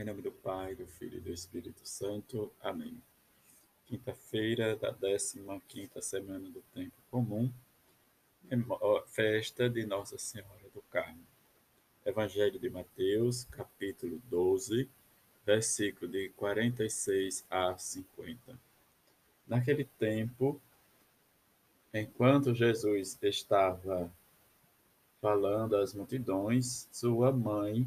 Em nome do Pai, do Filho e do Espírito Santo. Amém. Quinta-feira da 15 semana do Tempo Comum, festa de Nossa Senhora do Carmo. Evangelho de Mateus, capítulo 12, versículo de 46 a 50. Naquele tempo, enquanto Jesus estava falando às multidões, sua mãe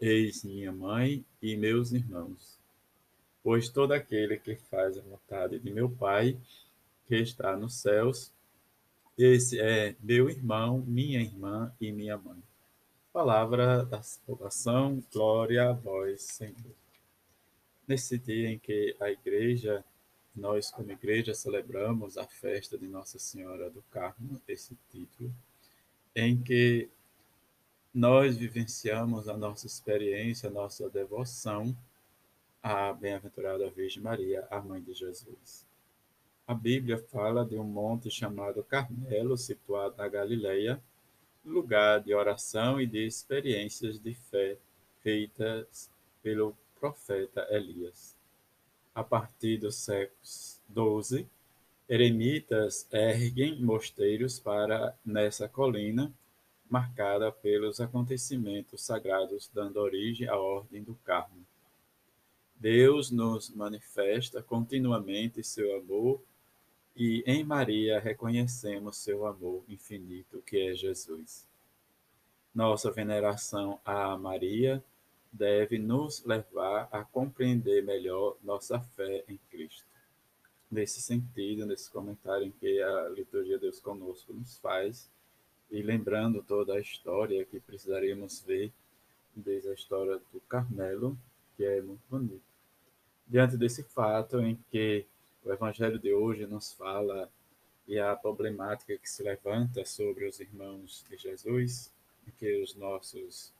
Eis minha mãe e meus irmãos. Pois todo aquele que faz a vontade de meu Pai, que está nos céus, esse é meu irmão, minha irmã e minha mãe. Palavra da salvação, glória a vós, Senhor. Nesse dia em que a igreja, nós como igreja celebramos a festa de Nossa Senhora do Carmo, esse título, em que nós vivenciamos a nossa experiência, a nossa devoção à bem-aventurada Virgem Maria, a mãe de Jesus. A Bíblia fala de um monte chamado Carmelo, situado na Galileia, lugar de oração e de experiências de fé feitas pelo profeta Elias. A partir do século XII, eremitas erguem mosteiros para nessa colina marcada pelos acontecimentos sagrados, dando origem à Ordem do Carmo. Deus nos manifesta continuamente seu amor e em Maria reconhecemos seu amor infinito, que é Jesus. Nossa veneração a Maria deve nos levar a compreender melhor nossa fé em Cristo. Nesse sentido, nesse comentário em que a liturgia Deus conosco nos faz, e lembrando toda a história que precisaríamos ver desde a história do Carmelo, que é muito bonito. Diante desse fato em que o evangelho de hoje nos fala e a problemática que se levanta sobre os irmãos de Jesus, em que os nossos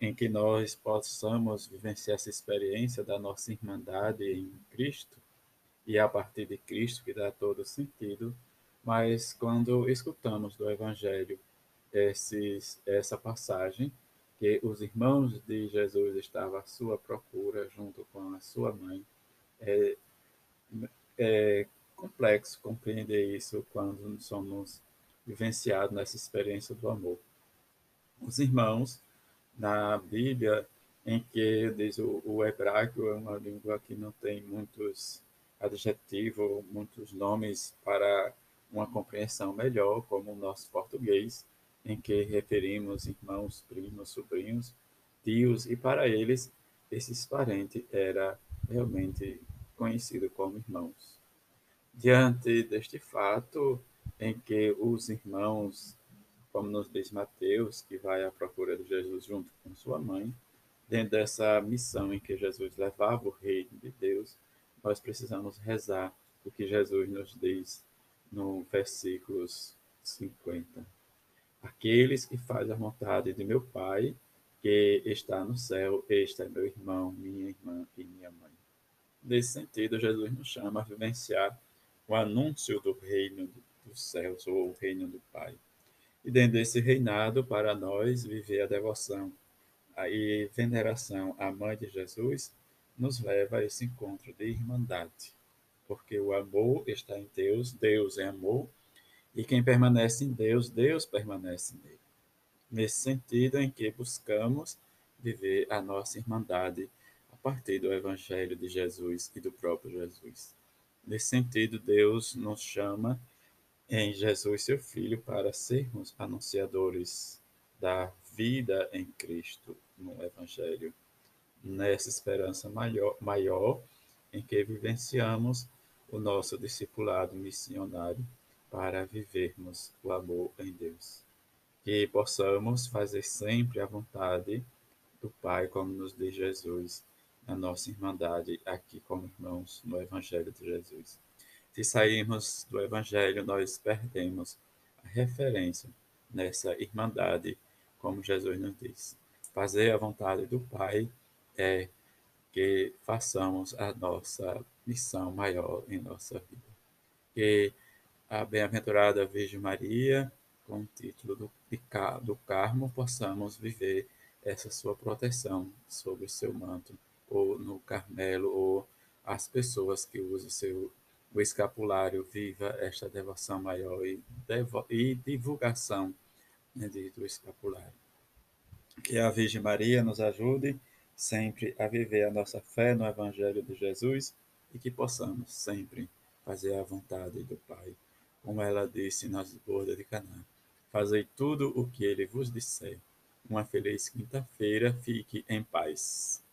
em que nós possamos vivenciar essa experiência da nossa irmandade em Cristo e a partir de Cristo que dá todo sentido, mas quando escutamos do Evangelho esses, essa passagem, que os irmãos de Jesus estavam à sua procura junto com a sua mãe, é, é complexo compreender isso quando somos vivenciados nessa experiência do amor. Os irmãos, na Bíblia, em que diz o, o hebraico é uma língua que não tem muitos adjetivos, muitos nomes para uma compreensão melhor, como o nosso português, em que referimos irmãos, primos, sobrinhos, tios, e para eles, esses parentes era realmente conhecido como irmãos. Diante deste fato, em que os irmãos, como nos diz Mateus, que vai à procura de Jesus junto com sua mãe, dentro dessa missão em que Jesus levava o reino de Deus, nós precisamos rezar o que Jesus nos diz no versículos 50. Aqueles que fazem a vontade de meu Pai, que está no céu, este é meu irmão, minha irmã e minha mãe. Nesse sentido, Jesus nos chama a vivenciar o anúncio do reino dos céus, ou o reino do Pai. E dentro desse reinado, para nós, viver a devoção e veneração à Mãe de Jesus, nos leva a esse encontro de irmandade porque o amor está em Deus, Deus é amor, e quem permanece em Deus, Deus permanece nele. Nesse sentido em que buscamos viver a nossa irmandade a partir do Evangelho de Jesus e do próprio Jesus. Nesse sentido, Deus nos chama em Jesus, seu Filho, para sermos anunciadores da vida em Cristo no Evangelho. Nessa esperança maior, maior em que vivenciamos o nosso discipulado missionário para vivermos o amor em Deus. Que possamos fazer sempre a vontade do Pai, como nos diz Jesus, na nossa irmandade aqui como irmãos no Evangelho de Jesus. Se sairmos do Evangelho, nós perdemos a referência nessa irmandade, como Jesus nos diz. Fazer a vontade do Pai é que façamos a nossa missão maior em nossa vida. Que a bem-aventurada Virgem Maria, com o título do, do Carmo, possamos viver essa sua proteção sobre o seu manto, ou no Carmelo, ou as pessoas que usam o seu o escapulário viva esta devoção maior e, devo, e divulgação né, do escapulário. Que a Virgem Maria nos ajude sempre a viver a nossa fé no Evangelho de Jesus e que possamos sempre fazer a vontade do Pai, como ela disse nas bordas de Canaã. Fazei tudo o que ele vos disser. Uma feliz quinta-feira, fique em paz.